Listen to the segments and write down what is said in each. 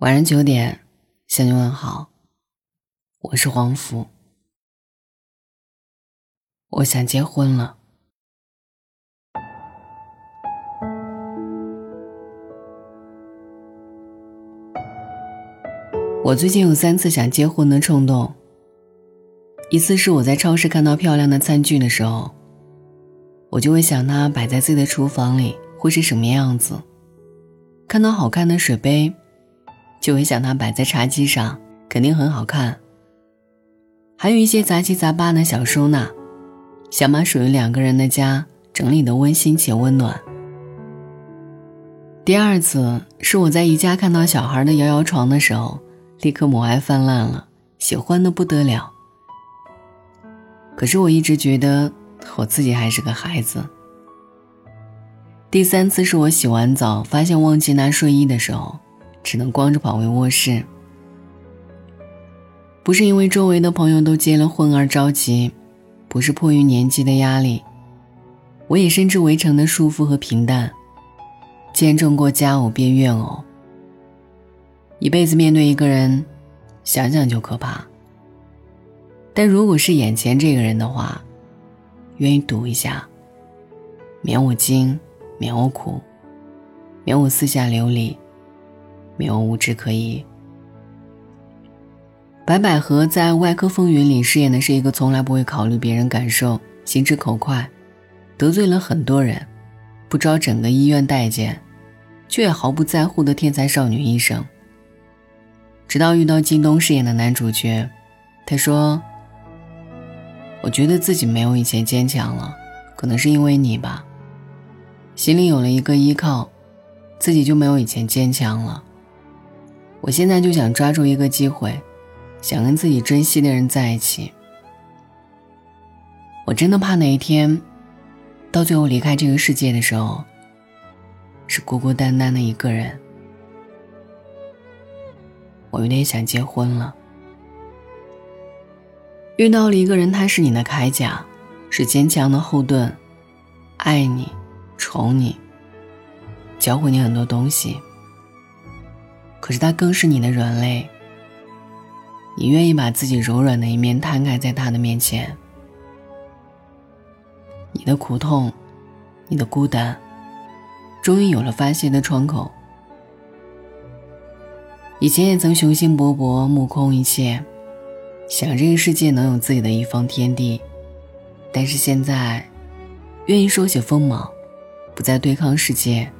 晚上九点，向你问好，我是黄福。我想结婚了。我最近有三次想结婚的冲动。一次是我在超市看到漂亮的餐具的时候，我就会想它摆在自己的厨房里会是什么样子；看到好看的水杯，就会想它摆在茶几上肯定很好看。还有一些杂七杂八的小收纳，想把属于两个人的家整理的温馨且温暖。第二次是我在宜家看到小孩的摇摇床的时候，立刻母爱泛滥了，喜欢的不得了。可是我一直觉得我自己还是个孩子。第三次是我洗完澡发现忘记拿睡衣的时候，只能光着跑回卧室。不是因为周围的朋友都结了婚而着急，不是迫于年纪的压力，我也深知围城的束缚和平淡，见证过佳偶变怨偶。一辈子面对一个人，想想就可怕。但如果是眼前这个人的话，愿意赌一下，免我惊，免我苦，免我四下流离，没有无枝可依。白百合在《外科风云》里饰演的是一个从来不会考虑别人感受、心直口快、得罪了很多人、不招整个医院待见，却也毫不在乎的天才少女医生。直到遇到靳东饰演的男主角，他说。我觉得自己没有以前坚强了，可能是因为你吧。心里有了一个依靠，自己就没有以前坚强了。我现在就想抓住一个机会，想跟自己珍惜的人在一起。我真的怕哪一天，到最后离开这个世界的时候，是孤孤单单的一个人。我有点想结婚了。遇到了一个人，他是你的铠甲，是坚强的后盾，爱你，宠你，教会你很多东西。可是他更是你的软肋，你愿意把自己柔软的一面摊开在他的面前。你的苦痛，你的孤单，终于有了发泄的窗口。以前也曾雄心勃勃，目空一切。想这个世界能有自己的一方天地，但是现在，愿意收起锋芒，不再对抗世界。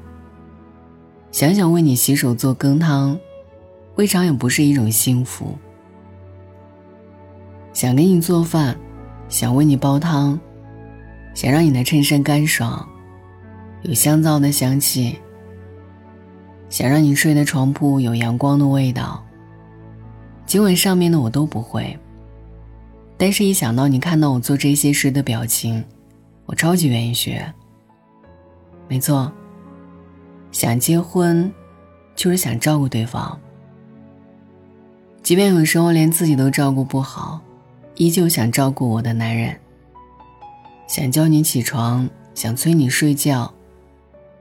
想想为你洗手做羹汤，未尝也不是一种幸福。想给你做饭，想为你煲汤，想让你的衬衫干爽，有香皂的香气，想让你睡的床铺有阳光的味道。尽管上面的我都不会，但是一想到你看到我做这些时的表情，我超级愿意学。没错，想结婚，就是想照顾对方。即便有时候连自己都照顾不好，依旧想照顾我的男人。想叫你起床，想催你睡觉，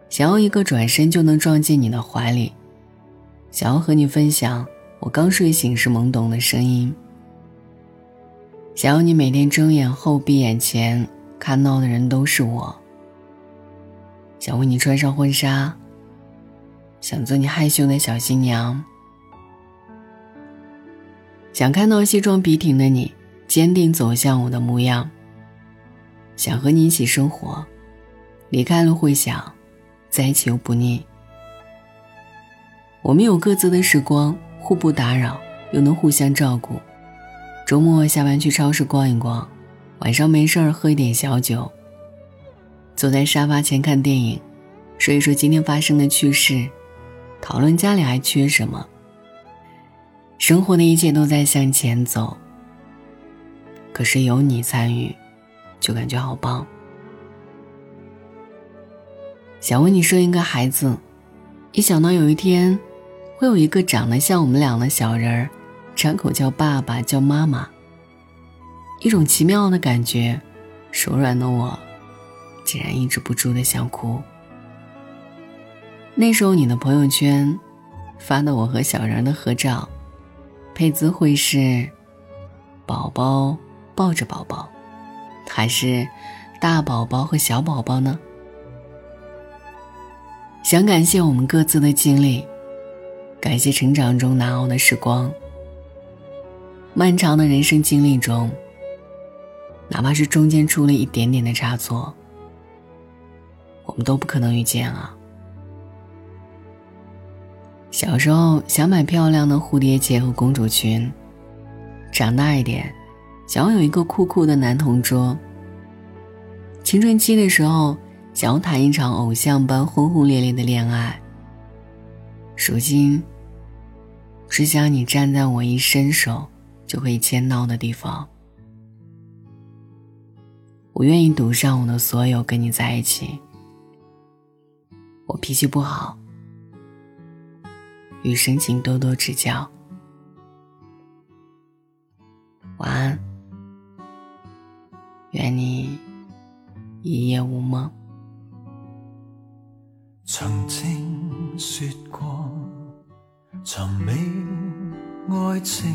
想要一个转身就能撞进你的怀里，想要和你分享。我刚睡醒时懵懂的声音，想要你每天睁眼后闭眼前看到的人都是我。想为你穿上婚纱，想做你害羞的小新娘，想看到西装笔挺的你坚定走向我的模样。想和你一起生活，离开了会想，在一起又不腻。我们有各自的时光。互不打扰，又能互相照顾。周末下班去超市逛一逛，晚上没事儿喝一点小酒。坐在沙发前看电影，说一说今天发生的趣事，讨论家里还缺什么。生活的一切都在向前走，可是有你参与，就感觉好棒。想为你生一个孩子，一想到有一天。会有一个长得像我们俩的小人儿，张口叫爸爸，叫妈妈。一种奇妙的感觉，手软的我，竟然抑制不住的想哭。那时候你的朋友圈，发的我和小人的合照，配字会是“宝宝抱着宝宝”，还是“大宝宝和小宝宝”呢？想感谢我们各自的经历，感谢成长中难熬的时光。漫长的人生经历中，哪怕是中间出了一点点的差错，我们都不可能遇见啊。小时候想买漂亮的蝴蝶结和公主裙，长大一点，想要有一个酷酷的男同桌。青春期的时候，想要谈一场偶像般轰轰烈烈的恋爱。如今，只想你站在我一伸手。就可以牵到的地方，我愿意赌上我的所有跟你在一起。我脾气不好，余生请多多指教。晚安，愿你一夜无梦。曾经说过，寻觅爱情。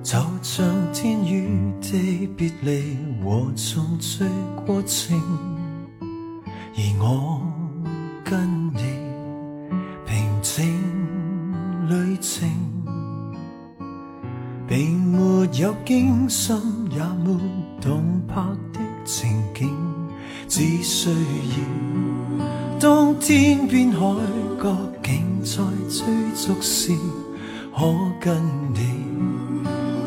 就像天与地别离和重聚过程，而我跟你平静旅程，并没有惊心也没动魄的情景，只需要当天边海角竟在追逐时，可跟你。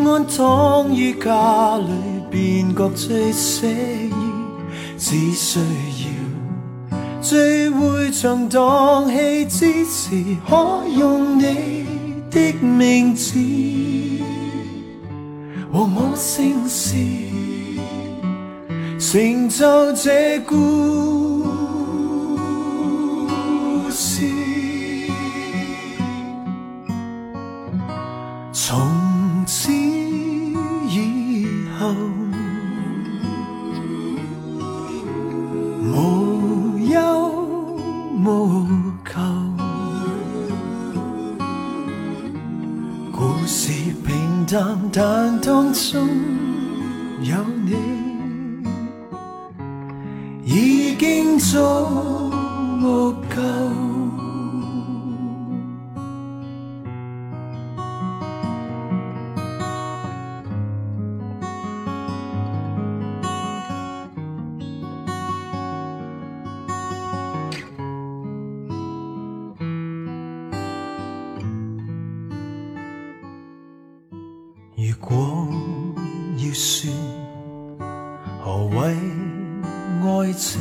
安躺于家里，便觉最写意。只需要聚会场荡气之时，可用你的名字和我姓氏，成就这故事。从此。无淡，但当中有你，已经足够。如果要说何谓爱情，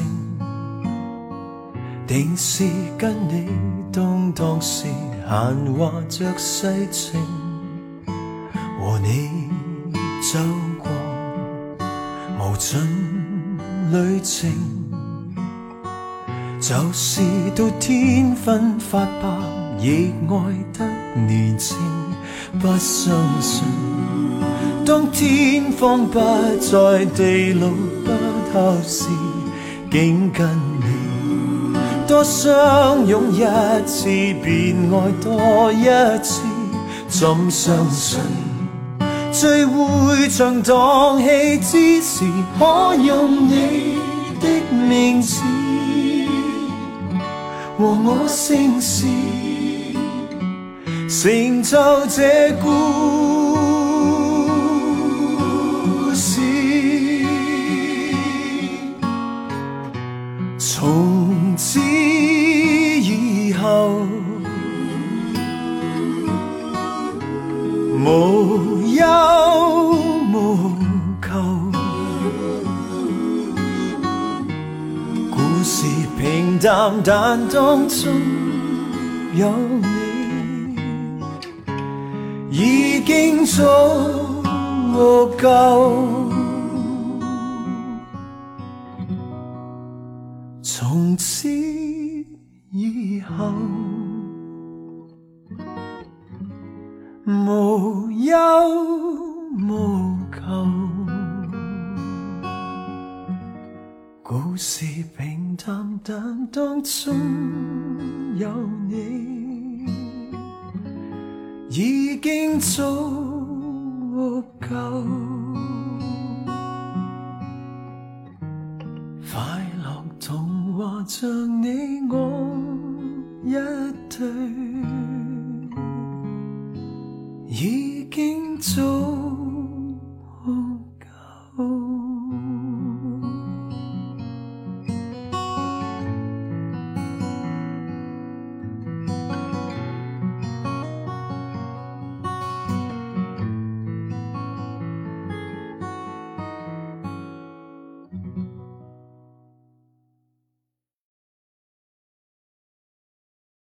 定是跟你当当时闲话着世情，和你走过无尽旅程，就是到天昏发白，亦爱得年轻，不相信。当天荒不再，地老不透时，竟跟你多相拥一次，便爱多一次。怎相信聚会像荡气之时，可用你的名字和我姓氏，成就这故。是平淡，但当中有你，已经足够。从此以后，无忧无求，故事平淡，但当中有你，已经足够。快乐童话像你。